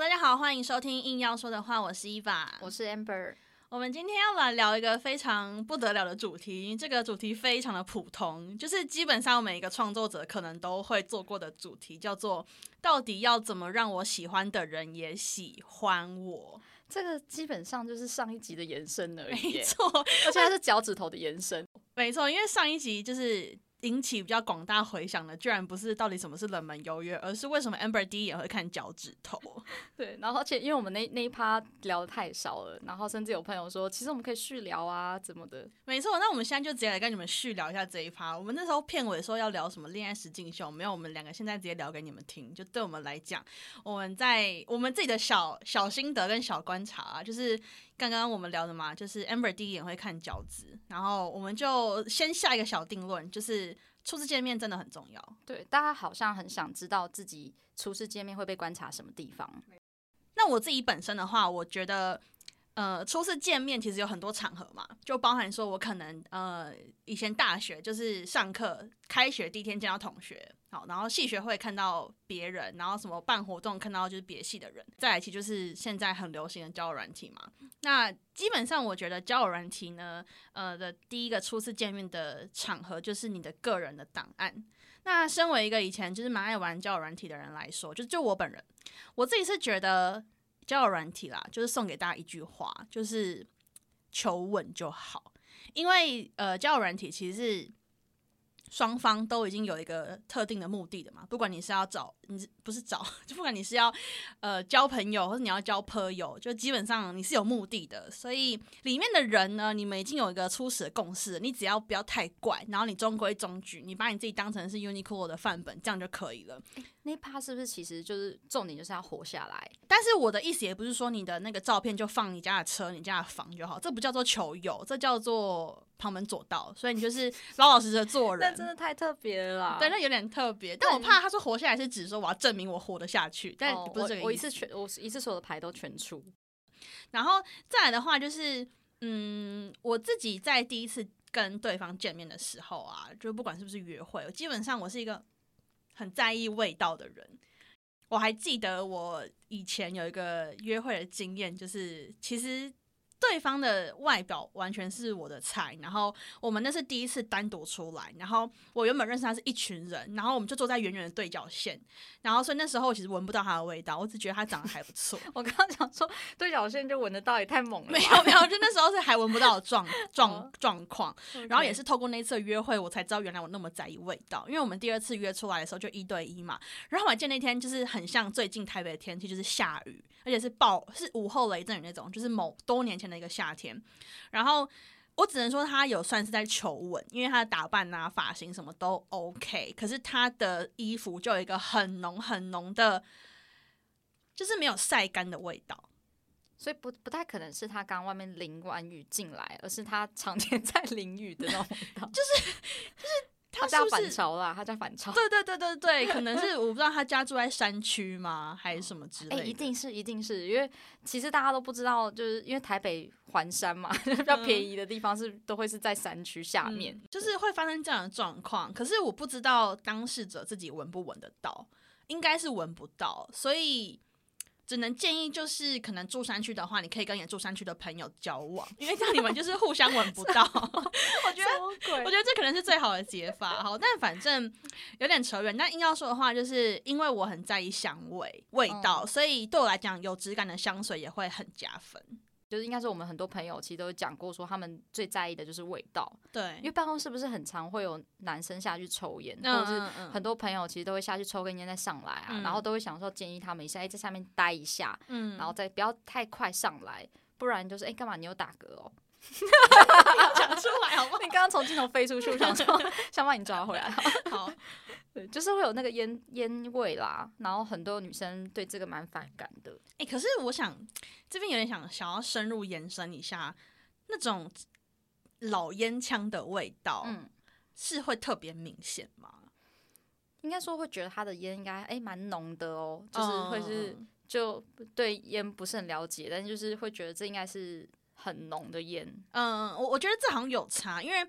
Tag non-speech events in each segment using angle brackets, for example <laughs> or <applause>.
Hello，大家好，欢迎收听硬要说的话，我是伊娃，我是 Amber。我们今天要来聊一个非常不得了的主题，这个主题非常的普通，就是基本上每一个创作者可能都会做过的主题，叫做到底要怎么让我喜欢的人也喜欢我。这个基本上就是上一集的延伸而已，<laughs> 没错，而且它是脚趾头的延伸，没错，因为上一集就是。引起比较广大回响的，居然不是到底什么是冷门优越，而是为什么 Amber 第一眼会看脚趾头？<laughs> 对，然后而且因为我们那那一趴聊的太少了，然后甚至有朋友说，其实我们可以续聊啊，怎么的？没错，那我们现在就直接来跟你们续聊一下这一趴。我们那时候片尾说要聊什么恋爱实境秀，没有，我们两个现在直接聊给你们听。就对我们来讲，我们在我们自己的小小心得跟小观察，啊就是刚刚我们聊的嘛，就是 Amber 第一眼会看脚趾，然后我们就先下一个小定论，就是。初次见面真的很重要，对，大家好像很想知道自己初次见面会被观察什么地方。那我自己本身的话，我觉得。呃，初次见面其实有很多场合嘛，就包含说我可能呃以前大学就是上课开学第一天见到同学，好，然后系学会看到别人，然后什么办活动看到就是别系的人，再来其就是现在很流行的交友软体嘛。那基本上我觉得交友软体呢，呃的第一个初次见面的场合就是你的个人的档案。那身为一个以前就是蛮爱玩交友软体的人来说，就就我本人，我自己是觉得。交友软体啦，就是送给大家一句话，就是求稳就好。因为呃，交友软体其实是双方都已经有一个特定的目的的嘛。不管你是要找，你不是找，就不管你是要呃交朋友，或者你要交朋友，就基本上你是有目的的。所以里面的人呢，你们已经有一个初始的共识，你只要不要太怪，然后你中规中矩，你把你自己当成是 Uniqlo 的范本，这样就可以了。那趴是不是其实就是重点，就是要活下来？但是我的意思也不是说你的那个照片就放你家的车、你家的房就好，这不叫做求友，这叫做旁门左道。所以你就是老老实实做人，那真的太特别了。对，那有点特别。但我怕他说活下来是指说我要证明我活得下去，但不是这个意思。我一次全，我一次所有的牌都全出。然后再来的话，就是嗯，我自己在第一次跟对方见面的时候啊，就不管是不是约会，基本上我是一个。很在意味道的人，我还记得我以前有一个约会的经验，就是其实。对方的外表完全是我的菜，然后我们那是第一次单独出来，然后我原本认识他是一群人，然后我们就坐在远远的对角线，然后所以那时候我其实闻不到他的味道，我只觉得他长得还不错。我刚刚讲说对角线就闻得到，也太猛了。没有没有，就那时候是还闻不到的状 <laughs> 状状况，然后也是透过那次约会，我才知道原来我那么在意味道，因为我们第二次约出来的时候就一对一嘛，然后我记得那天就是很像最近台北的天气，就是下雨，而且是暴是午后雷阵雨那种，就是某多年前。的一个夏天，然后我只能说他有算是在求稳，因为他的打扮啊、发型什么都 OK，可是他的衣服就有一个很浓很浓的，就是没有晒干的味道，所以不不太可能是他刚外面淋完雨进来，而是他常 <laughs> 年在淋雨的那种味道，就是就是。他家反潮啦，他家反潮。<laughs> 对对对对对，可能是我不知道他家住在山区吗，还是什么之类。哎，一定是，一定是因为其实大家都不知道，就是因为台北环山嘛，<laughs> 比较便宜的地方是都会是在山区下面，就是会发生这样的状况。可是我不知道当事者自己闻不闻得到，应该是闻不到，所以。只能建议就是，可能住山区的话，你可以跟你住山区的朋友交往，因为这样你们就是互相闻不到。<laughs> 我觉得，我觉得这可能是最好的解法。好，但反正有点扯远。但硬要说的话，就是因为我很在意香味味道，所以对我来讲，有质感的香水也会很加分。就是应该是我们很多朋友其实都讲过，说他们最在意的就是味道。对，因为办公室不是很常会有男生下去抽烟，或者是很多朋友其实都会下去抽根烟再上来啊，然后都会想说建议他们一下，哎，在下面待一下，嗯，然后再不要太快上来，不然就是哎，干嘛你有打嗝哦？<laughs> 讲出来好不好？你刚刚从镜头飞出去，我想说 <laughs> 想把你抓回来。<laughs> 好，对，就是会有那个烟烟味啦，然后很多女生对这个蛮反感的。哎，可是我想这边有点想想要深入延伸一下，那种老烟枪的味道，嗯，是会特别明显吗？应该说会觉得他的烟应该哎蛮浓的哦，就是会是就对烟不是很了解，但就是会觉得这应该是。很浓的烟，嗯，我我觉得这好像有差，因为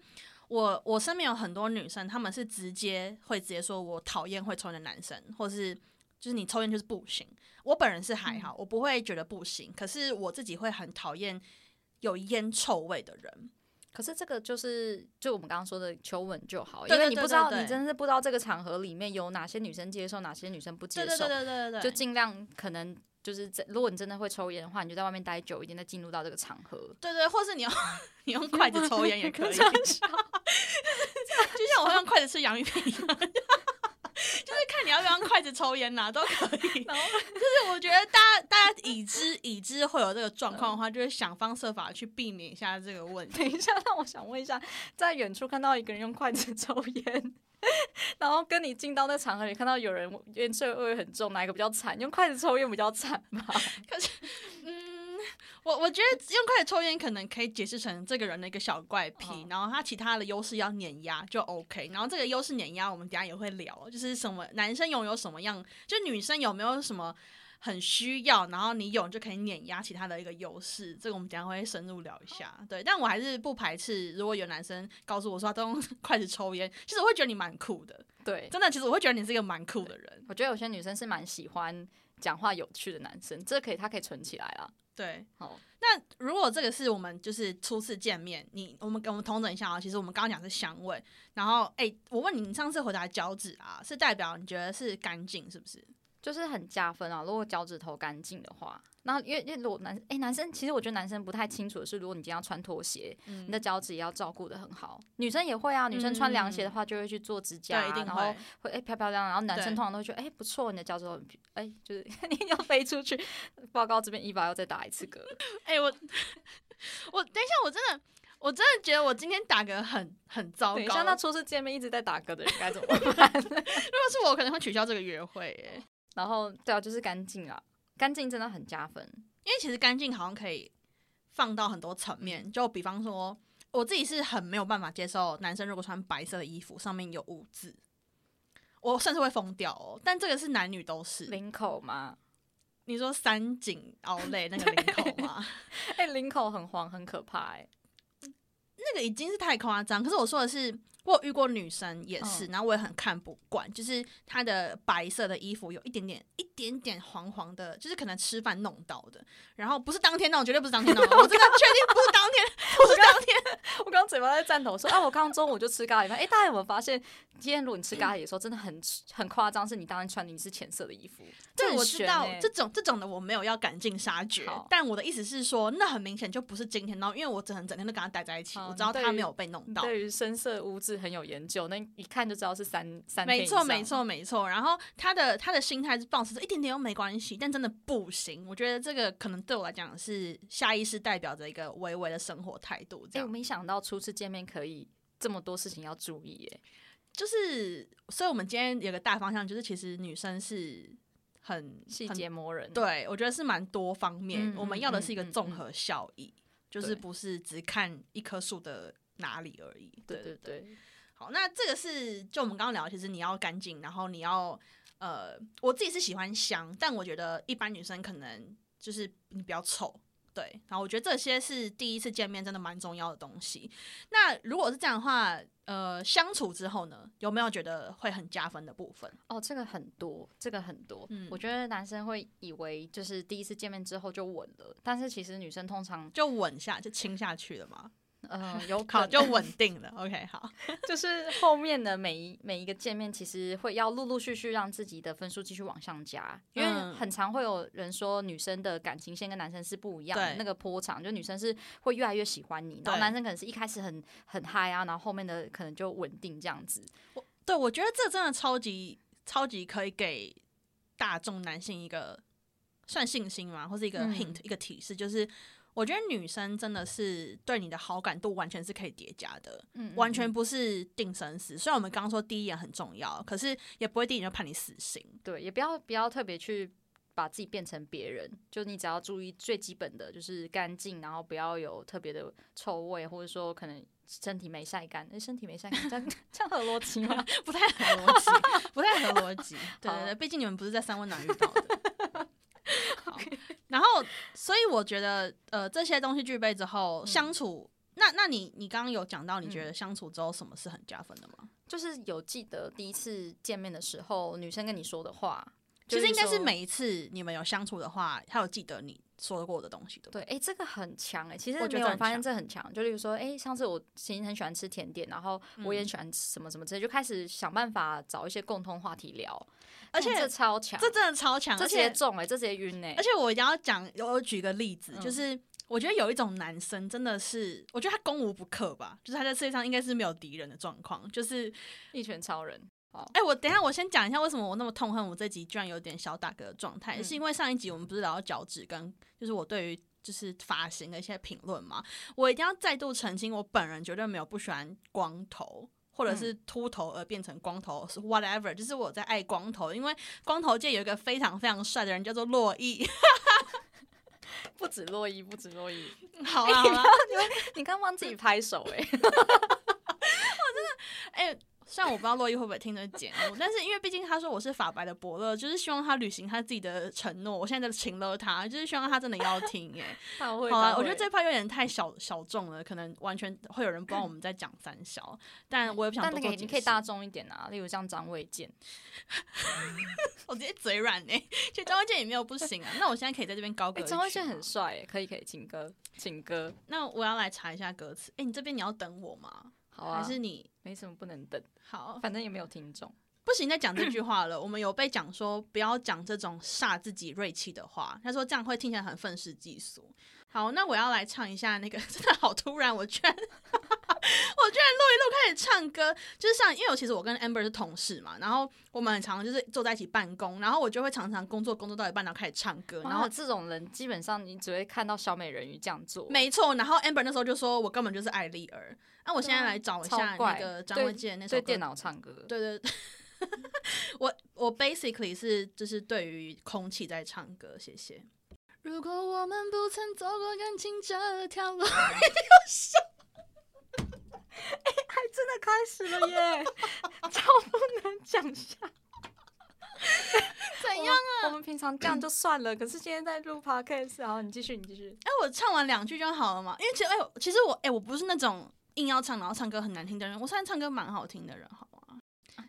我我身边有很多女生，她们是直接会直接说我讨厌会抽烟的男生，或是就是你抽烟就是不行。我本人是还好，我不会觉得不行，可是我自己会很讨厌有烟臭味的人。可是这个就是就我们刚刚说的求稳就好，因为你不知道，你真的是不知道这个场合里面有哪些女生接受，哪些女生不接受。对对对对对，就尽量可能就是在，如果你真的会抽烟的话，你就在外面待久一点，再进入到这个场合。对对，或是你用 <laughs> 你用筷子抽烟也可以，<laughs> <laughs> 就像我用筷子吃洋芋片一样。就是看你要不要用筷子抽烟呐，都可以。就是我觉得大家大家已知已知会有这个状况的话，就是想方设法去避免一下这个问题。等一下，那我想问一下，在远处看到一个人用筷子抽烟，<laughs> 然后跟你进到那场合里看到有人烟臭味很重，哪一个比较惨？用筷子抽烟比较惨吧？<laughs> 可是，嗯。我我觉得用筷子抽烟可能可以解释成这个人的一个小怪癖，然后他其他的优势要碾压就 OK，然后这个优势碾压我们等下也会聊，就是什么男生拥有什么样，就女生有没有什么很需要，然后你有就可以碾压其他的一个优势，这个我们等下会深入聊一下。对，但我还是不排斥，如果有男生告诉我说他都用 <laughs> 筷子抽烟，其实我会觉得你蛮酷的。对，真的，其实我会觉得你是一个蛮酷的人。我觉得有些女生是蛮喜欢讲话有趣的男生，这可以，他可以存起来了。对，好。那如果这个是我们就是初次见面，你我们我们同等一下啊。其实我们刚刚讲是香味，然后哎，我问你，你上次回答脚趾啊，是代表你觉得是干净，是不是？就是很加分啊！如果脚趾头干净的话。那因为因为如果男哎男生其实我觉得男生不太清楚的是，如果你今天要穿拖鞋，你的脚趾也要照顾的很好。女生也会啊，女生穿凉鞋的话就会去做指甲，然后会哎漂漂亮。然后男生通常都会觉得哎不错，你的脚趾头哎就是 <laughs> 你要飞出去。报告这边一把要再打一次嗝。<laughs> 哎我 <laughs> 我等一下我真的我真的觉得我今天打嗝很很糟糕。像那初次见面一直在打嗝的人该怎么办？如果是我可能会取消这个约会。哎，然后对啊，就是干净啊。干净真的很加分，因为其实干净好像可以放到很多层面。就比方说，我自己是很没有办法接受男生如果穿白色的衣服上面有污渍，我甚至会疯掉哦。但这个是男女都是。领口吗？你说三井奥莱那个领口吗？<laughs> 哎，领口很黄，很可怕哎。那个已经是太夸张。可是我说的是。我遇过女生也是，然后我也很看不惯，就是她的白色的衣服有一点点、一点点黄黄的，就是可能吃饭弄到的。然后不是当天弄，绝对不是当天弄，我真的确定不是当天，不是当天。<laughs> 我刚刚嘴巴在颤抖说，啊，我刚刚中午就吃咖喱饭。哎，大家有没有发现，今天如果你吃咖喱的时候，真的很很夸张，是你当天穿的你是浅色的衣服。这我知道，这种这种的我没有要赶尽杀绝，但我的意思是说，那很明显就不是今天弄，因为我整整天都跟他待在一起，我知道他没有被弄到。对于深色污渍。很有研究，那一看就知道是三三没错，没错，没错。然后他的他的心态是保持着一点点又没关系，但真的不行。我觉得这个可能对我来讲是下意识代表着一个微微的生活态度。哎，我没想到初次见面可以这么多事情要注意，耶。就是，所以我们今天有个大方向，就是其实女生是很细节磨人。对，我觉得是蛮多方面，我们要的是一个综合效益，就是不是只看一棵树的哪里而已。对对对。好，那这个是就我们刚刚聊，其实你要干净，然后你要呃，我自己是喜欢香，但我觉得一般女生可能就是你比较臭，对。然后我觉得这些是第一次见面真的蛮重要的东西。那如果是这样的话，呃，相处之后呢，有没有觉得会很加分的部分？哦，这个很多，这个很多。嗯，我觉得男生会以为就是第一次见面之后就稳了，但是其实女生通常就稳下就亲下去了嘛。嗯，有考就稳定了。OK，好，<laughs> 就是后面的每一每一个见面，其实会要陆陆续续让自己的分数继续往上加，因为很常会有人说女生的感情线跟男生是不一样，的，那个波长，就女生是会越来越喜欢你，然后男生可能是一开始很很嗨啊，然后后面的可能就稳定这样子。我对我觉得这真的超级超级可以给大众男性一个算信心嘛，或是一个 hint 一个提示，就是。我觉得女生真的是对你的好感度完全是可以叠加的，嗯完全不是定生死。虽然我们刚刚说第一眼很重要，可是也不会第一眼就判你死刑。对，也不要不要特别去把自己变成别人，就你只要注意最基本的就是干净，然后不要有特别的臭味，或者说可能身体没晒干。那身体没晒干，这样 <laughs> 这样合逻辑吗？<laughs> 不太合逻辑，不太合逻辑。对对 <laughs> 对，毕竟你们不是在三温暖遇到的。然后，所以我觉得，呃，这些东西具备之后，相处，那那你你刚刚有讲到，你觉得相处之后什么是很加分的吗？就是有记得第一次见面的时候，女生跟你说的话，其实应该是每一次你们有相处的话，她有记得你说过的东西的。对，哎，这个很强哎。其实没有发现这很强，就例如说，哎，上次我其实很喜欢吃甜点，然后我也喜欢吃什么什么之类，就开始想办法找一些共同话题聊。而且这超强，这真的超强，这直接中哎，这直接晕哎。而且我一定要讲，我举个例子，就是我觉得有一种男生真的是，我觉得他攻无不克吧，就是他在世界上应该是没有敌人的状况，就是一拳超人。哎，我等下我先讲一下为什么我那么痛恨我这集居然有点小打嗝的状态，是因为上一集我们不是聊到脚趾跟，就是我对于就是发型的一些评论嘛，我一定要再度澄清，我本人绝对没有不喜欢光头或者是秃头而变成光头是 whatever，就是我在爱光头，因为光头界有一个非常非常帅的人叫做洛伊，<laughs> 不止洛伊，不止洛伊，<laughs> 好啊好了，你刚帮自己拍手哎，<laughs> 我真的哎。虽然我不知道洛伊会不会听得节目，但是因为毕竟他说我是法白的伯乐，就是希望他履行他自己的承诺。我现在在请了他，就是希望他真的要听。耶，好了，我觉得这趴有点太小小众了，可能完全会有人不知道我们在讲三小。但我也不想多做你可以大众一点啊，例如像张卫健，<laughs> 我直接嘴软哎，其实张卫健也没有不行啊。<laughs> 那我现在可以在这边高歌。张卫健很帅，可以可以，请歌，请歌。那我要来查一下歌词。哎，你这边你要等我吗？还是你没什么不能等，好，反正也没有听众，不行再讲这句话了。<coughs> 我们有被讲说不要讲这种煞自己锐气的话，他说这样会听起来很愤世嫉俗。好，那我要来唱一下那个，<laughs> 真的好突然，我居然，我居然录一录开始唱歌，就是像，因为我其实我跟 Amber 是同事嘛，然后我们很常就是坐在一起办公，然后我就会常常工作工作到一半然后开始唱歌，然后这种人基本上你只会看到小美人鱼这样做，没错。然后 Amber 那时候就说我根本就是艾丽儿，那我现在来找一下那个张卫健那首对电脑唱歌，对对对，<laughs> 我我 basically 是就是对于空气在唱歌，谢谢。如果我们不曾走过感情这条路，<laughs> 哎，还真的开始了耶！<laughs> 超不能讲下，怎样啊？我们平常这样就算了，可是今天在录 podcast，好，你继续，你继续。哎，我唱完两句就好了嘛？因为其实，哎，其实我，哎，我不是那种硬要唱，然后唱歌很难听的人。我虽然唱歌蛮好听的人，好吗？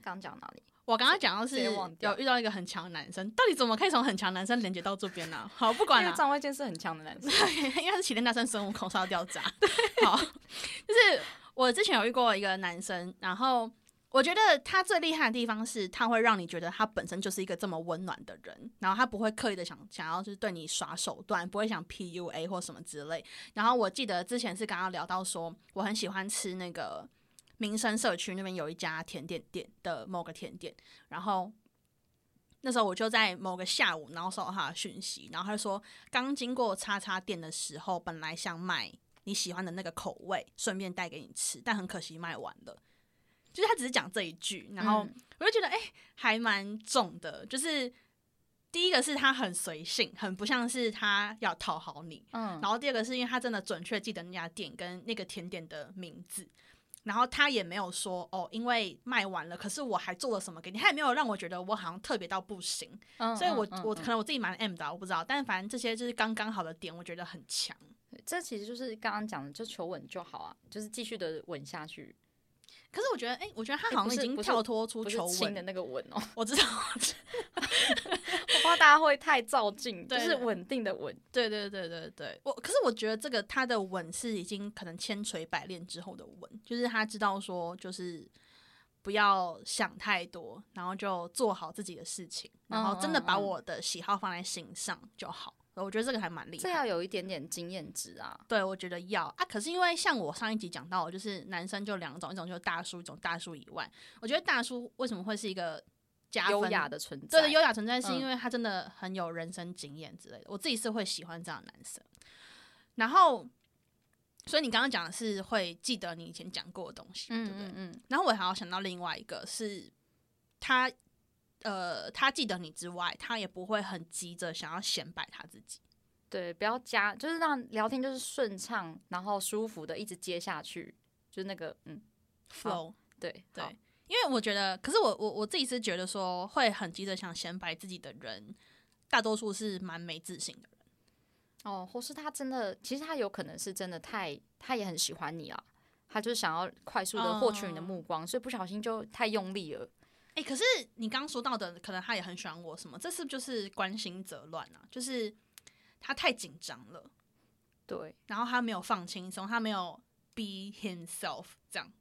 刚讲哪里？我刚刚讲到是有遇到一个很强的男生，到底怎么可以从很强男生连接到这边呢？<laughs> 好，不管了。张卫健是很强的男生，<laughs> 应该是齐天大圣孙悟空烧掉渣。<laughs> 好，就是我之前有遇过一个男生，然后我觉得他最厉害的地方是，他会让你觉得他本身就是一个这么温暖的人，然后他不会刻意的想想要就是对你耍手段，不会想 PUA 或什么之类。然后我记得之前是刚刚聊到说，我很喜欢吃那个。民生社区那边有一家甜点店的某个甜点，然后那时候我就在某个下午，然后收到他的讯息，然后他就说刚经过叉叉店的时候，本来想买你喜欢的那个口味，顺便带给你吃，但很可惜卖完了。就是他只是讲这一句，然后我就觉得哎，还蛮重的。就是第一个是他很随性，很不像是他要讨好你，嗯。然后第二个是因为他真的准确记得那家店跟那个甜点的名字。然后他也没有说哦，因为卖完了，可是我还做了什么给你，他也没有让我觉得我好像特别到不行，所以我我可能我自己蛮 M 的，我不知道，但是反正这些就是刚刚好的点，我觉得很强。这其实就是刚刚讲的，就求稳就好啊，就是继续的稳下去。可是我觉得，哎，我觉得他好像已经跳脱出求稳的那个稳哦。我知道，<laughs> 我怕大家会太照镜，就是稳定的稳。对对对对对，我可是我觉得这个他的稳是已经可能千锤百炼之后的稳，就是他知道说，就是不要想太多，然后就做好自己的事情，然后真的把我的喜好放在心上就好。我觉得这个还蛮厉害，这要有一点点经验值啊。对，我觉得要啊。可是因为像我上一集讲到，就是男生就两种，一种就是大叔，一种大叔以外，我觉得大叔为什么会是一个加优雅的存在？对，优雅存在是因为他真的很有人生经验之类的。我自己是会喜欢这样的男生。然后，所以你刚刚讲的是会记得你以前讲过的东西，对不对？嗯。然后我还要想到另外一个是他。呃，他记得你之外，他也不会很急着想要显摆他自己。对，不要加，就是让聊天就是顺畅，然后舒服的一直接下去，就是那个嗯，flow。对对，因为我觉得，可是我我我自己是觉得说，会很急着想显摆自己的人，大多数是蛮没自信的人。哦，或是他真的，其实他有可能是真的太，他也很喜欢你啊，他就是想要快速的获取你的目光，所以不小心就太用力了。哎，可是你刚刚说到的，可能他也很喜欢我什么？这是不就是关心则乱啊？就是他太紧张了，对，然后他没有放轻松，他没有 be himself 这样。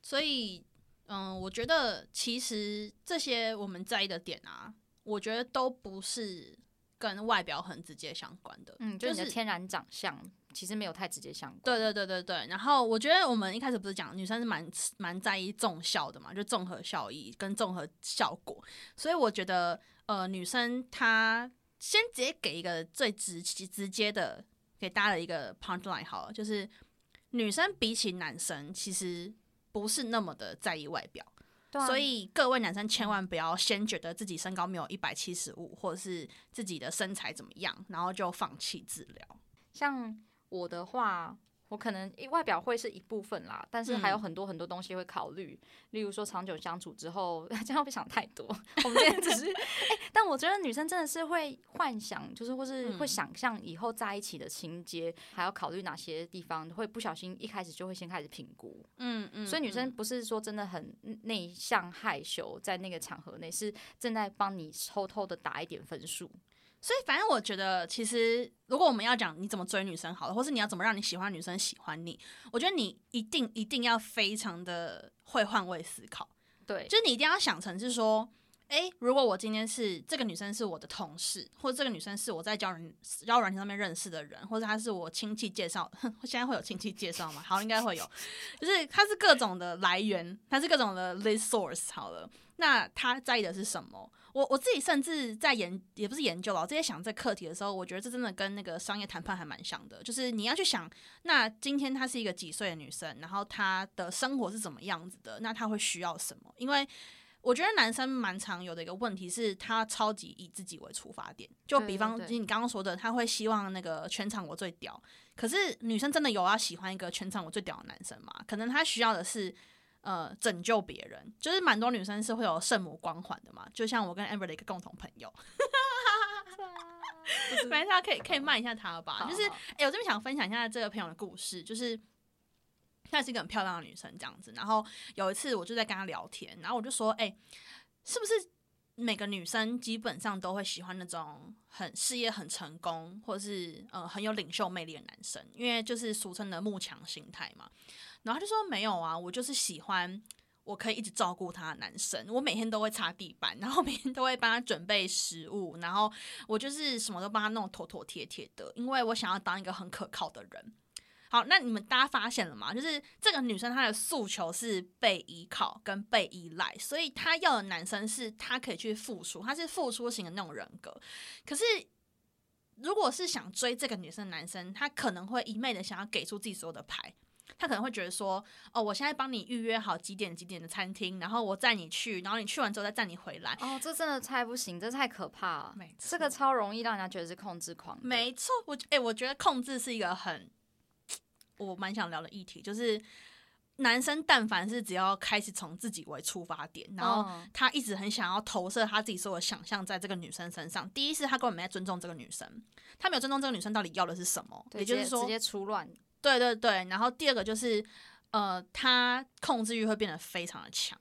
所以，嗯，我觉得其实这些我们在意的点啊，我觉得都不是跟外表很直接相关的。嗯，就是天然长相。其实没有太直接相关。对对对对对。然后我觉得我们一开始不是讲女生是蛮蛮在意综效的嘛，就综合效益跟综合效果。所以我觉得呃，女生她先直接给一个最直直接的给大家的一个 punchline 好了，就是女生比起男生其实不是那么的在意外表。所以各位男生千万不要先觉得自己身高没有一百七十五，或者是自己的身材怎么样，然后就放弃治疗。像。我的话，我可能外表会是一部分啦，但是还有很多很多东西会考虑，例如说长久相处之后，<laughs> 这样不想太多。我们今天只是，<laughs> 哎，但我觉得女生真的是会幻想，就是或是会想象以后在一起的情节，还要考虑哪些地方，会不小心一开始就会先开始评估。嗯嗯，所以女生不是说真的很内向害羞，在那个场合内是正在帮你偷偷的打一点分数。所以，反正我觉得，其实如果我们要讲你怎么追女生好了，或是你要怎么让你喜欢女生喜欢你，我觉得你一定一定要非常的会换位思考。对，就是你一定要想成是说，哎，如果我今天是这个女生是我的同事，或者这个女生是我在交人交友软件上面认识的人，或者她是我亲戚介绍，<laughs> 现在会有亲戚介绍吗？好，应该会有，就是她是各种的来源，她是各种的 resource。好了，那她在意的是什么？我我自己甚至在研，也不是研究了，我直接想这课题的时候，我觉得这真的跟那个商业谈判还蛮像的。就是你要去想，那今天她是一个几岁的女生，然后她的生活是怎么样子的，那她会需要什么？因为我觉得男生蛮常有的一个问题是，他超级以自己为出发点。就比方你刚刚说的，他会希望那个全场我最屌。可是女生真的有要喜欢一个全场我最屌的男生吗？可能他需要的是。呃，拯救别人，就是蛮多女生是会有圣母光环的嘛，就像我跟 Amber 的一个共同朋友，<laughs> 反正 <laughs> 可以可以骂一下他吧。就是，哎，我这边想分享一下这个朋友的故事，就是她是一个很漂亮的女生这样子。然后有一次我就在跟她聊天，然后我就说，哎，是不是每个女生基本上都会喜欢那种很事业很成功，或者是呃很有领袖魅力的男生？因为就是俗称的慕强心态嘛。然后她就说没有啊，我就是喜欢我可以一直照顾他的男生，我每天都会擦地板，然后每天都会帮他准备食物，然后我就是什么都帮他弄妥妥帖帖的，因为我想要当一个很可靠的人。好，那你们大家发现了吗？就是这个女生她的诉求是被依靠跟被依赖，所以她要的男生是她可以去付出，她是付出型的那种人格。可是如果是想追这个女生的男生，他可能会一昧的想要给出自己所有的牌。他可能会觉得说，哦，我现在帮你预约好几点几点的餐厅，然后我载你去，然后你去完之后再载你回来。哦，这真的太不行，这太可怕了。没错，这个超容易让人家觉得是控制狂。没错，我哎，我觉得控制是一个很我蛮想聊的议题，就是男生但凡是只要开始从自己为出发点，然后他一直很想要投射他自己所有想象在这个女生身上。第一是他根本没在尊重这个女生，他没有尊重这个女生到底要的是什么，也就是说直接出乱。对对对，然后第二个就是，呃，他控制欲会变得非常的强，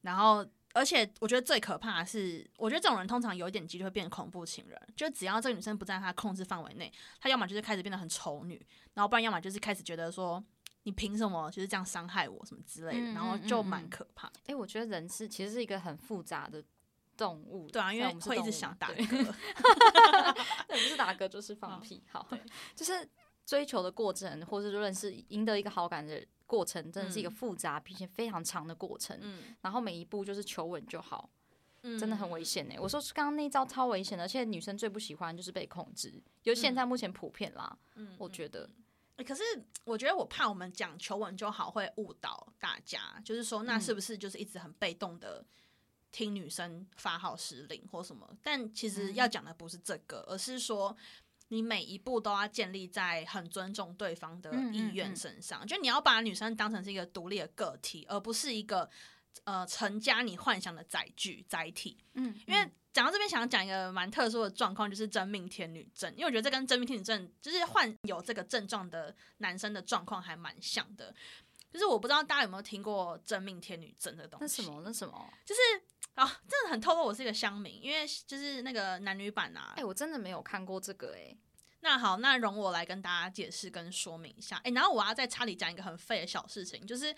然后而且我觉得最可怕的是，我觉得这种人通常有一点机会变恐怖情人，就只要这个女生不在他控制范围内，他要么就是开始变得很丑女，然后不然要么就是开始觉得说你凭什么就是这样伤害我什么之类的，然后就蛮可怕。哎，我觉得人是其实是一个很复杂的动物，对啊，因为我们会一直想打嗝，<laughs> <laughs> 不是打嗝就是放屁，好，就是。追求的过程，或者是认识、赢得一个好感的过程，真的是一个复杂并且非常长的过程。嗯，然后每一步就是求稳就好，真的很危险呢。我说刚刚那招超危险的，而且女生最不喜欢就是被控制，就现在目前普遍啦。嗯，我觉得。可是我觉得我怕我们讲求稳就好会误导大家，就是说那是不是就是一直很被动的听女生发号施令或什么？但其实要讲的不是这个，而是说。你每一步都要建立在很尊重对方的意愿身上，就你要把女生当成是一个独立的个体，而不是一个呃成家你幻想的载具载体。嗯，因为讲到这边，想要讲一个蛮特殊的状况，就是真命天女症。因为我觉得这跟真命天女症就是患有这个症状的男生的状况还蛮像的。就是我不知道大家有没有听过真命天女症这个东西？那什么？那什么？就是啊，真的很透露我是一个乡民，因为就是那个男女版啊。哎，我真的没有看过这个哎。那好，那容我来跟大家解释跟说明一下。哎，然后我要在查理讲一个很废的小事情，就是。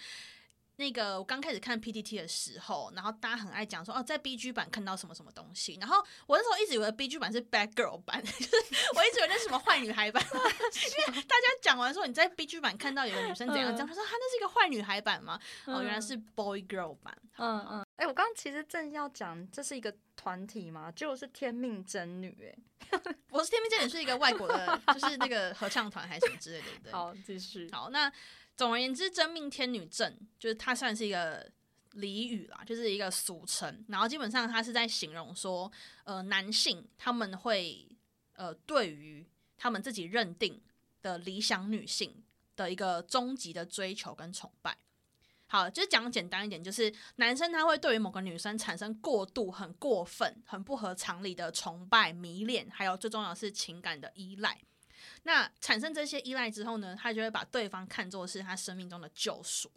那个我刚开始看 PTT 的时候，然后大家很爱讲说哦，在 BG 版看到什么什么东西，然后我那时候一直以为 BG 版是 Bad Girl 版，<laughs> 就是我一直以为那是什么坏女孩版，<laughs> 因为大家讲完说你在 BG 版看到有个女生怎样怎样，他说她那是一个坏女孩版吗？哦，原来是 Boy Girl 版。嗯嗯。哎，我刚刚其实正要讲这是一个团体嘛，就是天命真女。哎，<laughs> 我是天命真女，是一个外国的，就是那个合唱团还是什么之类的，对不对？好，继续。好，那。总而言之，真命天女症就是它算是一个俚语啦，就是一个俗称。然后基本上它是在形容说，呃，男性他们会呃对于他们自己认定的理想女性的一个终极的追求跟崇拜。好，就是讲简单一点，就是男生他会对于某个女生产生过度、很过分、很不合常理的崇拜、迷恋，还有最重要是情感的依赖。那产生这些依赖之后呢，他就会把对方看作是他生命中的救赎，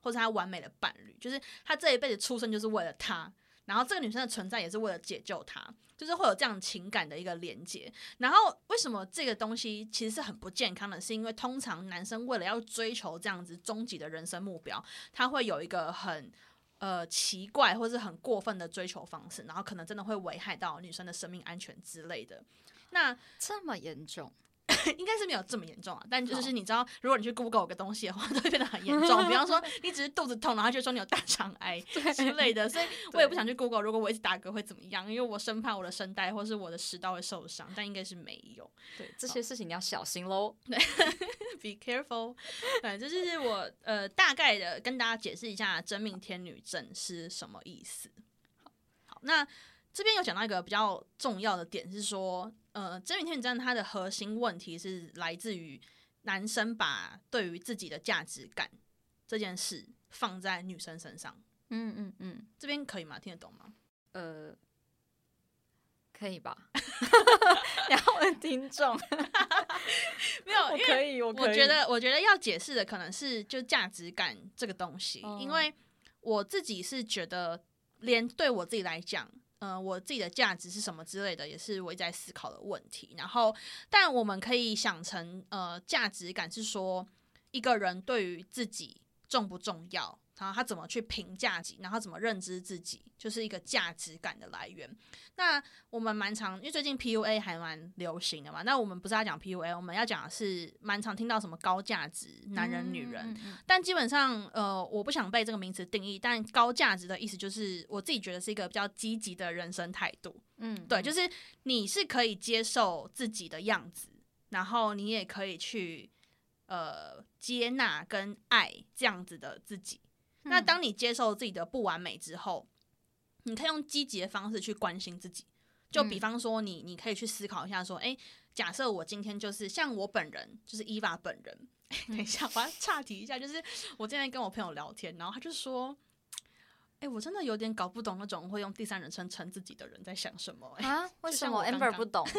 或是他完美的伴侣，就是他这一辈子出生就是为了他，然后这个女生的存在也是为了解救他，就是会有这样情感的一个连接。然后为什么这个东西其实是很不健康的？是因为通常男生为了要追求这样子终极的人生目标，他会有一个很呃奇怪或是很过分的追求方式，然后可能真的会危害到女生的生命安全之类的。那这么严重？<laughs> 应该是没有这么严重啊，但就是你知道，如果你去 Google 个东西的话，<laughs> 都会变得很严重。比方说，你只是肚子痛，然后就说你有大肠癌 <laughs> 之类的，所以我也不想去 Google。如果我一直打嗝会怎么样？因为我生怕我的声带或是我的食道会受伤，但应该是没有。对这些事情你要小心喽。对，Be careful。对，这就是我呃大概的跟大家解释一下真命天女症是什么意思。好，那这边有讲到一个比较重要的点是说。呃，真命天女症它的核心问题是来自于男生把对于自己的价值感这件事放在女生身上。嗯嗯嗯，这边可以吗？听得懂吗？呃，可以吧？<laughs> 然后听众 <laughs> 没有，我可以，我我觉得，我觉得要解释的可能是就价值感这个东西，因为我自己是觉得，连对我自己来讲。嗯，我自己的价值是什么之类的，也是我一直在思考的问题。然后，但我们可以想成，呃，价值感是说一个人对于自己重不重要。然后他怎么去评价自己，然后怎么认知自己，就是一个价值感的来源。那我们蛮常，因为最近 PUA 还蛮流行的嘛。那我们不是要讲 PUA，我们要讲的是蛮常听到什么高价值男人、女人。但基本上，呃，我不想被这个名词定义。但高价值的意思就是，我自己觉得是一个比较积极的人生态度。嗯，对，就是你是可以接受自己的样子，然后你也可以去呃接纳跟爱这样子的自己。那当你接受自己的不完美之后，你可以用积极的方式去关心自己。就比方说，你你可以去思考一下，说，哎，假设我今天就是像我本人，就是伊娃本人。等一下，我要岔题一下，就是我今天跟我朋友聊天，然后他就说，哎，我真的有点搞不懂那种会用第三人称称自己的人在想什么。啊？为什么 Amber 不懂？<laughs>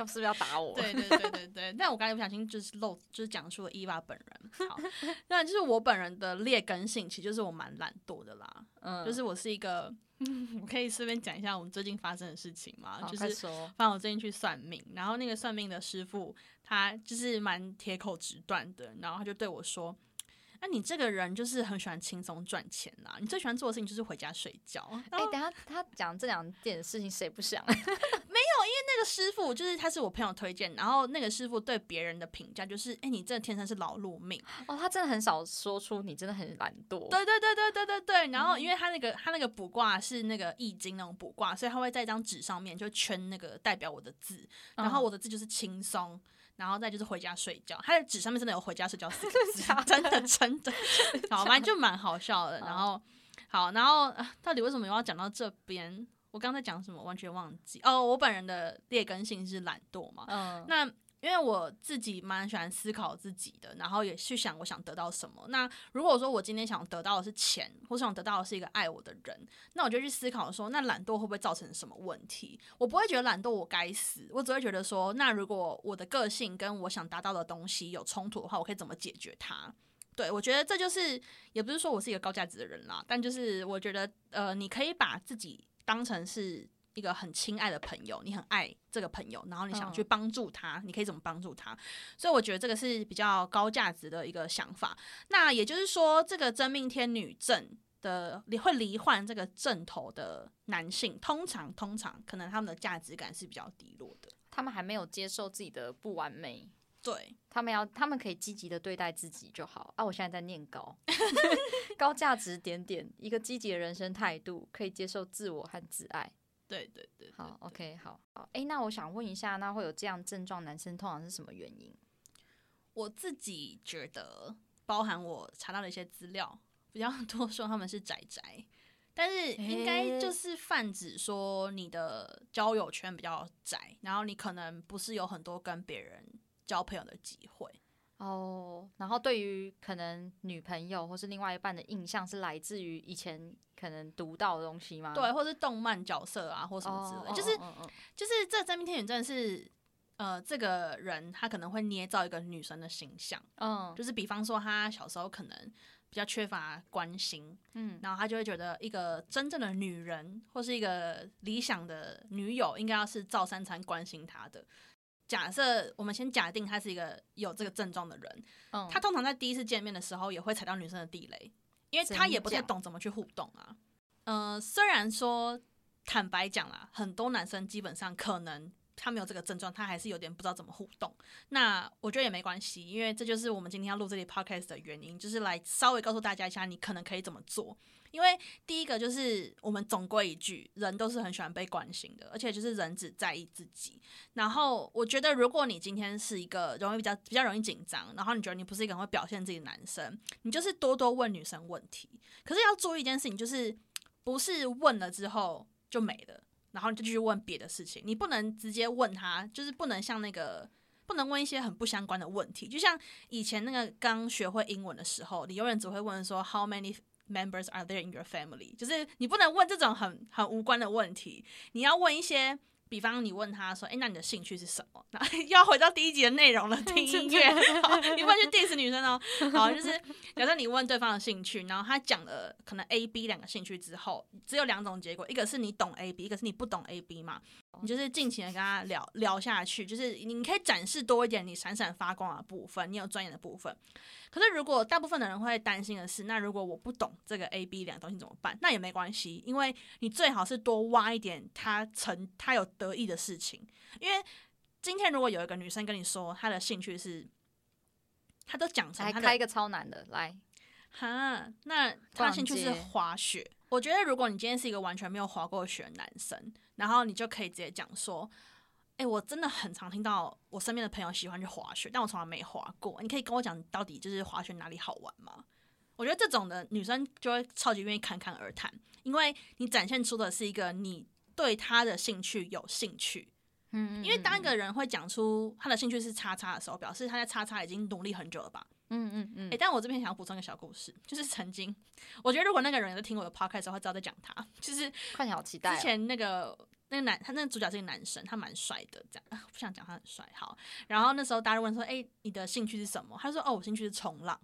要是不是要打我？对对对对对，但我刚才不小心就是漏，就是讲出了伊娃本人。好，那就是我本人的劣根性，其实就是我蛮懒惰的啦。嗯，就是我是一个，<laughs> 我可以顺便讲一下我们最近发生的事情嘛。就是，反正我最近去算命，然后那个算命的师傅他就是蛮铁口直断的，然后他就对我说。那你这个人就是很喜欢轻松赚钱啦，你最喜欢做的事情就是回家睡觉。哎，等下他讲这两件事情，谁不想？<laughs> 没有，因为那个师傅就是他是我朋友推荐，然后那个师傅对别人的评价就是，哎，你真的天生是劳碌命。哦，他真的很少说出你真的很懒惰。对对对对对对对。然后因为他那个他那个卜卦是那个易经那种卜卦，所以他会在一张纸上面就圈那个代表我的字，然后我的字就是轻松。然后再就是回家睡觉，他的纸上面真的有“回家睡觉”四个 <laughs> 字，真的真的，好蛮就蛮好笑的。然后好，然后到底为什么要讲到这边？我刚才讲什么？完全忘记哦。我本人的劣根性是懒惰嘛，嗯，那。因为我自己蛮喜欢思考自己的，然后也去想我想得到什么。那如果说我今天想得到的是钱，或想得到的是一个爱我的人，那我就去思考说，那懒惰会不会造成什么问题？我不会觉得懒惰我该死，我只会觉得说，那如果我的个性跟我想达到的东西有冲突的话，我可以怎么解决它？对，我觉得这就是也不是说我是一个高价值的人啦，但就是我觉得呃，你可以把自己当成是一个很亲爱的朋友，你很爱这个朋友，然后你想去帮助他，你可以怎么帮助他？所以我觉得这个是比较高价值的一个想法。那也就是说，这个真命天女症的你会罹患这个症头的男性，通常通常可能他们的价值感是比较低落的，他们还没有接受自己的不完美。对他们要，他们可以积极的对待自己就好啊！我现在在念高，<laughs> 高价值点点，一个积极的人生态度，可以接受自我和自爱。对对对，好，OK，好好。哎，那我想问一下，那会有这样症状男生通常是什么原因？我自己觉得，包含我查到的一些资料，比较多说他们是宅宅，但是应该就是泛指说你的交友圈比较窄，然后你可能不是有很多跟别人。交朋友的机会哦，然后对于可能女朋友或是另外一半的印象是来自于以前可能读到的东西吗？对，或是动漫角色啊，或什么之类，就是就是这真命天女真的是呃，这个人他可能会捏造一个女生的形象，嗯，就是比方说他小时候可能比较缺乏关心，嗯，然后他就会觉得一个真正的女人或是一个理想的女友应该要是赵三餐关心他的。假设我们先假定他是一个有这个症状的人，嗯，他通常在第一次见面的时候也会踩到女生的地雷，因为他也不太懂怎么去互动啊。呃，虽然说坦白讲啦，很多男生基本上可能他没有这个症状，他还是有点不知道怎么互动。那我觉得也没关系，因为这就是我们今天要录这里 podcast 的原因，就是来稍微告诉大家一下，你可能可以怎么做。因为第一个就是我们总归一句，人都是很喜欢被关心的，而且就是人只在意自己。然后我觉得，如果你今天是一个容易比较比较容易紧张，然后你觉得你不是一个很会表现自己的男生，你就是多多问女生问题。可是要注意一件事情，就是不是问了之后就没了，然后你就继续问别的事情。你不能直接问他，就是不能像那个不能问一些很不相关的问题。就像以前那个刚学会英文的时候，你永远只会问说 How many many？Members are there in your family？就是你不能问这种很很无关的问题，你要问一些。比方你问他说：“哎，那你的兴趣是什么？”那 <laughs> 要回到第一集的内容了，听音乐。你不能去 diss 女生哦。好，就是假设你问对方的兴趣，然后他讲了可能 A、B 两个兴趣之后，只有两种结果：一个是你懂 A、B，一个是你不懂 A、B 嘛。你就是尽情的跟他聊聊下去，就是你可以展示多一点你闪闪发光的部分，你有钻研的部分。可是如果大部分的人会担心的是，那如果我不懂这个 A、B 两个东西怎么办？那也没关系，因为你最好是多挖一点他成他有。得意的事情，因为今天如果有一个女生跟你说她的兴趣是，她都讲成，还开一个超难的来，哈，那她兴趣是滑雪。我觉得如果你今天是一个完全没有滑过雪的男生，然后你就可以直接讲说，哎，我真的很常听到我身边的朋友喜欢去滑雪，但我从来没滑过。你可以跟我讲到底就是滑雪哪里好玩吗？我觉得这种的女生就会超级愿意侃侃而谈，因为你展现出的是一个你。对她的兴趣有兴趣，嗯，因为当一个人会讲出他的兴趣是叉叉的时候，表示他在叉叉已经努力很久了吧？嗯嗯嗯。哎，但我这边想要补充一个小故事，就是曾经，我觉得如果那个人在听我的 podcast 时候，会知道在讲他，就是快点好期待。之前那个那个男，他那个主角是个男生，他蛮帅的，这样 <laughs> 不想讲他很帅。好，然后那时候大家问说，哎，你的兴趣是什么？他说，哦，我兴趣是冲浪。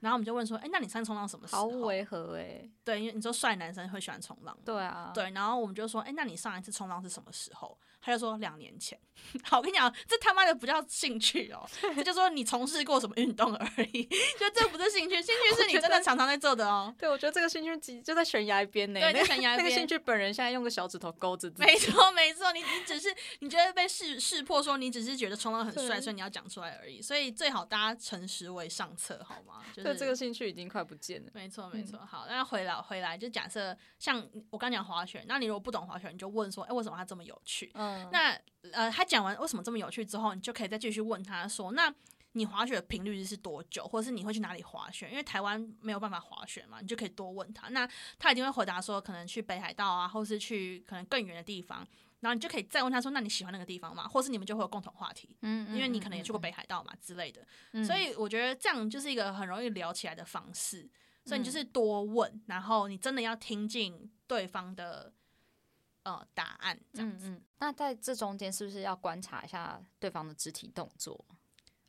然后我们就问说，哎，那你上次冲浪什么时候？好违和哎。对，因为你说帅男生会喜欢冲浪。对啊。对，然后我们就说，哎，那你上一次冲浪是什么时候？他就说两年前。<laughs> 好，我跟你讲，这他妈的不叫兴趣哦，<laughs> 这就说你从事过什么运动而已。<laughs> 就这不是兴趣，兴趣是你真的常常在做的哦。对，我觉得这个兴趣就在悬崖边呢。对，在悬崖边。那个兴趣本人现在用个小指头勾着自己。没错，没错，你你只是你觉得被识识破，说你只是觉得冲浪很帅，所以你要讲出来而已。所以最好大家诚实为上策，好吗？就这个兴趣已经。快不见了，没错没错。好，那回来回来，就假设像我刚讲滑雪，那你如果不懂滑雪，你就问说，哎，为什么它这么有趣？嗯，那呃，他讲完为什么这么有趣之后，你就可以再继续问他说，那你滑雪的频率是多久，或者是你会去哪里滑雪？因为台湾没有办法滑雪嘛，你就可以多问他，那他一定会回答说，可能去北海道啊，或是去可能更远的地方。然后你就可以再问他说：“那你喜欢那个地方吗？或是你们就会有共同话题？嗯，因为你可能也去过北海道嘛之类的。所以我觉得这样就是一个很容易聊起来的方式。所以你就是多问，然后你真的要听进对方的呃答案，这样子。那在这中间是不是要观察一下对方的肢体动作？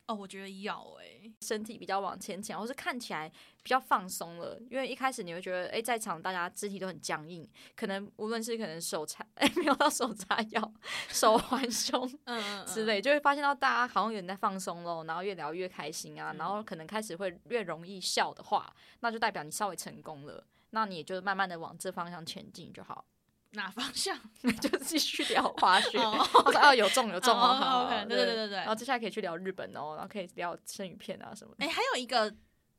哦，我觉得要哎，身体比较往前倾，或是看起来比较放松了。因为一开始你会觉得，哎，在场大家肢体都很僵硬，可能无论是可能手叉，<laughs> 哎，没有到手叉腰，<laughs> 手环胸，<laughs> 嗯之类，就会发现到大家好像有点在放松喽，然后越聊越开心啊，然后可能开始会越容易笑的话，那就代表你稍微成功了，那你也就慢慢的往这方向前进就好。哪方向？<laughs> 就继续聊滑雪。<laughs> 我说哦，有中有中哦，对对对对对。然后接下来可以去聊日本哦，然后可以聊生鱼片啊什么。哎，还有一个，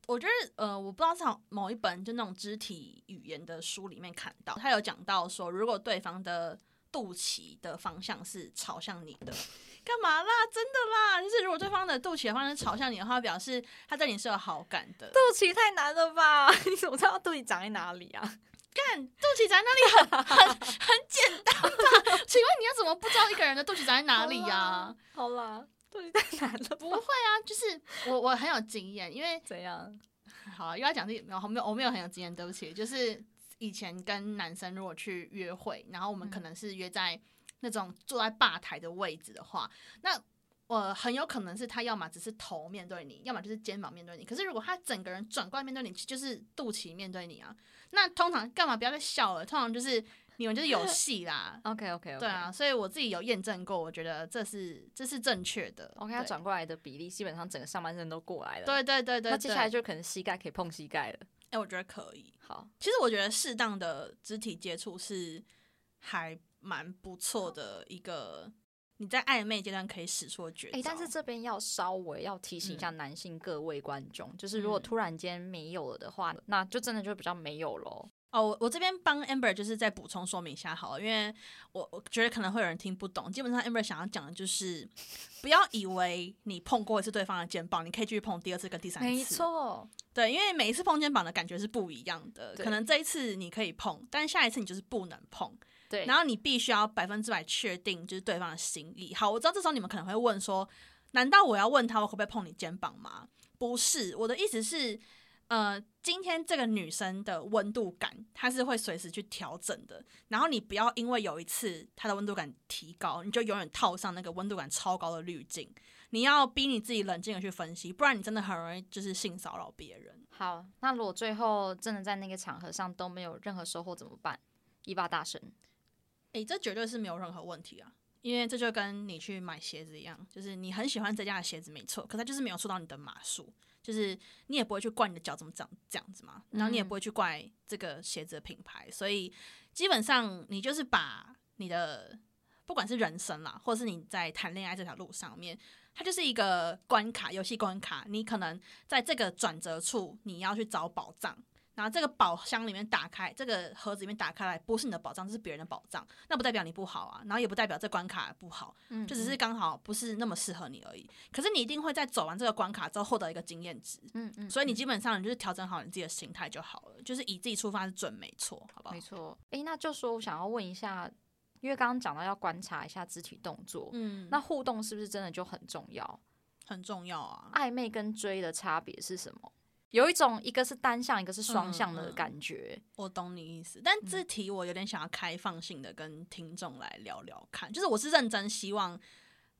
我觉得呃，我不知道是某一本就那种肢体语言的书里面看到，他有讲到说，如果对方的肚脐的方向是朝向你的，干嘛啦？真的啦，就是如果对方的肚脐的方向朝向你的话，表示他对你是有好感的。肚脐太难了吧？<laughs> 你怎么知道肚脐长在哪里啊？干肚脐长在哪里很很很简单吧？<laughs> 请问你要怎么不知道一个人的肚脐长在哪里呀？好啦，肚脐太难了。不会啊，就是我我很有经验，因为怎样？<laughs> 好，又要讲这没有没有我没有很有经验，对不起。就是以前跟男生如果去约会，然后我们可能是约在那种坐在吧台的位置的话，那我很有可能是他要么只是头面对你，要么就是肩膀面对你。可是如果他整个人转过来面对你，就是肚脐面对你啊。那通常干嘛不要再笑了？通常就是你们就是有戏啦。<laughs> OK OK，对啊，所以我自己有验证过，我觉得这是这是正确的。OK，他转过来的比例基本上整个上半身都过来了。对对对对。那接下来就可能膝盖可以碰膝盖了。哎，我觉得可以。好，其实我觉得适当的肢体接触是还蛮不错的一个。你在暧昧阶段可以使出绝招，哎，但是这边要稍微要提醒一下男性各位观众，就是如果突然间没有了的话，那就真的就比较没有喽。哦，我我这边帮 Amber 就是再补充说明一下好了，因为我我觉得可能会有人听不懂。基本上 Amber 想要讲的就是，不要以为你碰过一次对方的肩膀，你可以继续碰第二次跟第三次。没错，对，因为每一次碰肩膀的感觉是不一样的，可能这一次你可以碰，但下一次你就是不能碰。对，然后你必须要百分之百确定就是对方的心意。好，我知道这时候你们可能会问说，难道我要问他我可不可以碰你肩膀吗？不是，我的意思是，呃，今天这个女生的温度感，她是会随时去调整的。然后你不要因为有一次她的温度感提高，你就永远套上那个温度感超高的滤镜。你要逼你自己冷静的去分析，不然你真的很容易就是性骚扰别人。好，那如果最后真的在那个场合上都没有任何收获怎么办？一把大神。诶，这绝对是没有任何问题啊，因为这就跟你去买鞋子一样，就是你很喜欢这家的鞋子，没错，可它就是没有出到你的码数，就是你也不会去怪你的脚怎么长这样子嘛，然后你也不会去怪这个鞋子的品牌，所以基本上你就是把你的不管是人生啦，或者是你在谈恋爱这条路上面，它就是一个关卡，游戏关卡，你可能在这个转折处你要去找宝藏。然后这个宝箱里面打开，这个盒子里面打开来，不是你的宝藏，这是别人的宝藏，那不代表你不好啊，然后也不代表这关卡不好，嗯，就只是刚好不是那么适合你而已。可是你一定会在走完这个关卡之后获得一个经验值，嗯嗯，所以你基本上你就是调整好你自己的心态就好了，就是以自己出发是准没错，好不好？没错。哎，那就说我想要问一下，因为刚刚讲到要观察一下肢体动作，嗯，那互动是不是真的就很重要？很重要啊。暧昧跟追的差别是什么？有一种，一个是单向，一个是双向的感觉。我懂你意思，但这题我有点想要开放性的跟听众来聊聊看，就是我是认真希望，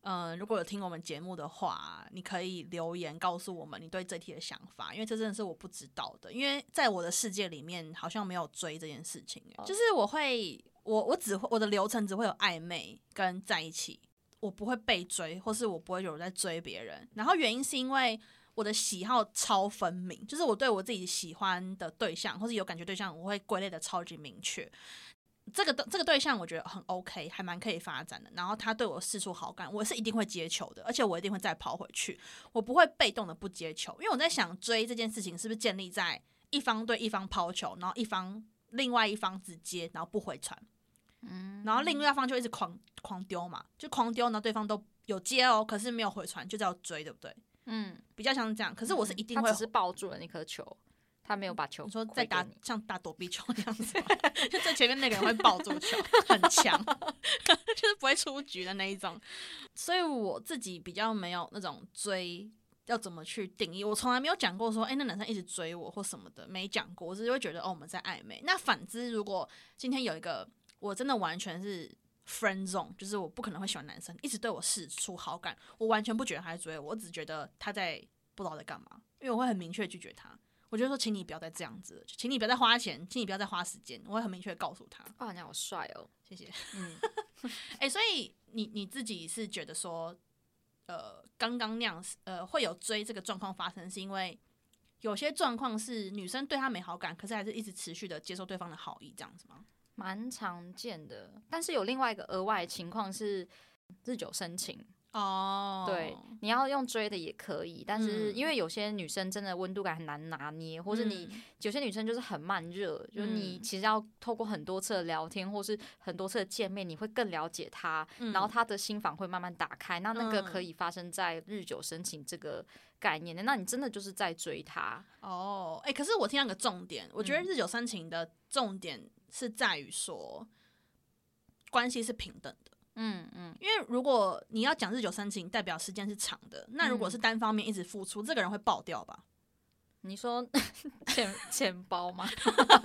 嗯，如果有听我们节目的话，你可以留言告诉我们你对这题的想法，因为这真的是我不知道的，因为在我的世界里面好像没有追这件事情，就是我会，我我只会我的流程只会有暧昧跟在一起，我不会被追，或是我不会有人在追别人，然后原因是因为。我的喜好超分明，就是我对我自己喜欢的对象或是有感觉对象，我会归类的超级明确。这个的这个对象我觉得很 OK，还蛮可以发展的。然后他对我示出好感，我是一定会接球的，而且我一定会再跑回去，我不会被动的不接球。因为我在想追这件事情是不是建立在一方对一方抛球，然后一方另外一方只接，然后不回传，嗯，然后另外一方就一直狂狂丢嘛，就狂丢，然后对方都有接哦，可是没有回传，就叫追，对不对？嗯，比较像这样，可是我是一定会，只是抱住了那颗球，他没有把球。你说在打像打躲避球那样子，<laughs> 就在前面那个人会抱住球，很强，<laughs> 就是不会出局的那一种。所以我自己比较没有那种追要怎么去定义，我从来没有讲过说，哎，那男生一直追我或什么的，没讲过。我只是会觉得，哦，我们在暧昧。那反之，如果今天有一个我真的完全是 friend zone，就是我不可能会喜欢男生，一直对我示出好感，我完全不觉得他在追我，我只觉得他在不知道在干嘛，因为我会很明确拒绝他。我就说，请你不要再这样子，请你不要再花钱，请你不要再花时间，我会很明确告诉他。哇，你好帅哦，谢谢。嗯，<laughs> 哎，所以你你自己是觉得说，呃，刚刚那样，呃，会有追这个状况发生，是因为有些状况是女生对他没好感，可是还是一直持续的接受对方的好意，这样子吗？蛮常见的，但是有另外一个额外情况是日久生情。哦，对，你要用追的也可以，但是因为有些女生真的温度感很难拿捏，或者你有些女生就是很慢热，就是你其实要透过很多次的聊天，或是很多次的见面，你会更了解她，然后她的心房会慢慢打开，那那个可以发生在日久生情这个概念的，那你真的就是在追她。哦，哎，可是我听到个重点，我觉得日久生情的重点是在于说关系是平等的。嗯嗯，因为如果你要讲日久生情，代表时间是长的。那如果是单方面一直付出，这个人会爆掉吧？你说钱 <laughs> 钱包吗？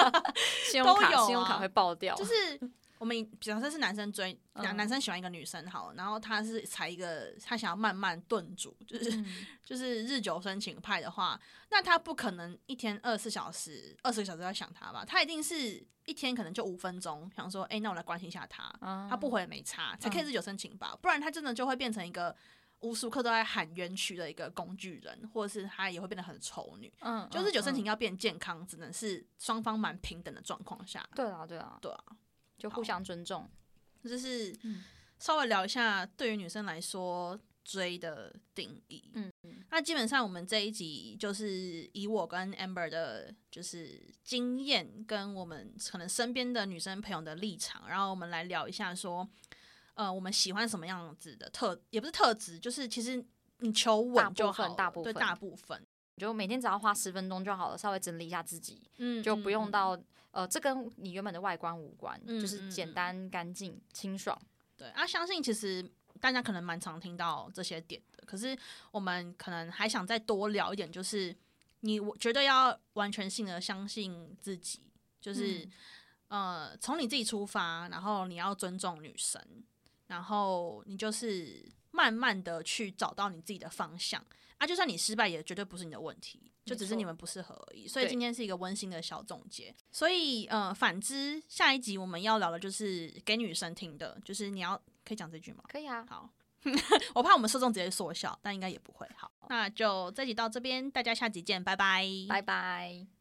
<laughs> 信用卡信用卡会爆掉，就是。我们假设是男生追男男生喜欢一个女生好，然后他是采一个他想要慢慢炖煮，就是 <laughs> 就是日久生情派的话，那他不可能一天二十四小时二十个小时在想他吧？他一定是一天可能就五分钟想说，哎，那我来关心一下他，他不回也没差，才可以日久生情吧？不然他真的就会变成一个无时无刻都在喊冤屈的一个工具人，或者是他也会变得很丑女。嗯，就日久生情要变健康，只能是双方蛮平等的状况下。对啊，对啊，对啊。就互相尊重，就是稍微聊一下对于女生来说追的定义。嗯嗯，那基本上我们这一集就是以我跟 Amber 的，就是经验跟我们可能身边的女生朋友的立场，然后我们来聊一下说，呃，我们喜欢什么样子的特，也不是特质，就是其实你求稳就好，大部分。大部分，就每天只要花十分钟就好了，稍微整理一下自己，嗯，就不用到。呃，这跟你原本的外观无关，就是简单、干净、清爽。对啊，相信其实大家可能蛮常听到这些点的，可是我们可能还想再多聊一点，就是你我觉得要完全性的相信自己，就是呃，从你自己出发，然后你要尊重女生，然后你就是慢慢的去找到你自己的方向。啊，就算你失败，也绝对不是你的问题。就只是你们不适合而已，所以今天是一个温馨的小总结。所以，呃，反之，下一集我们要聊的就是给女生听的，就是你要可以讲这句吗？可以啊。好，<laughs> 我怕我们受众直接缩小，但应该也不会。好，那就这集到这边，大家下集见，拜拜，拜拜。